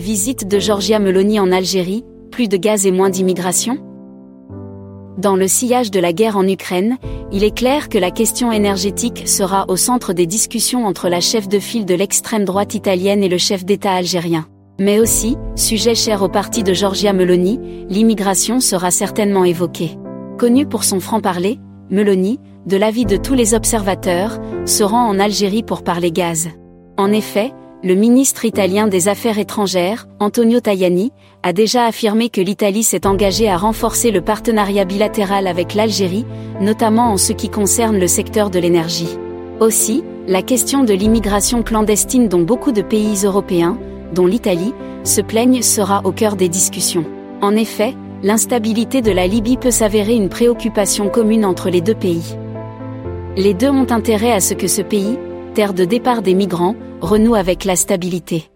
Visite de Giorgia Meloni en Algérie, plus de gaz et moins d'immigration Dans le sillage de la guerre en Ukraine, il est clair que la question énergétique sera au centre des discussions entre la chef de file de l'extrême droite italienne et le chef d'État algérien. Mais aussi, sujet cher au parti de Giorgia Meloni, l'immigration sera certainement évoquée. Connu pour son franc-parler, Meloni, de l'avis de tous les observateurs, se rend en Algérie pour parler gaz. En effet, le ministre italien des Affaires étrangères, Antonio Tajani, a déjà affirmé que l'Italie s'est engagée à renforcer le partenariat bilatéral avec l'Algérie, notamment en ce qui concerne le secteur de l'énergie. Aussi, la question de l'immigration clandestine dont beaucoup de pays européens, dont l'Italie, se plaignent sera au cœur des discussions. En effet, l'instabilité de la Libye peut s'avérer une préoccupation commune entre les deux pays. Les deux ont intérêt à ce que ce pays, terre de départ des migrants, renoue avec la stabilité.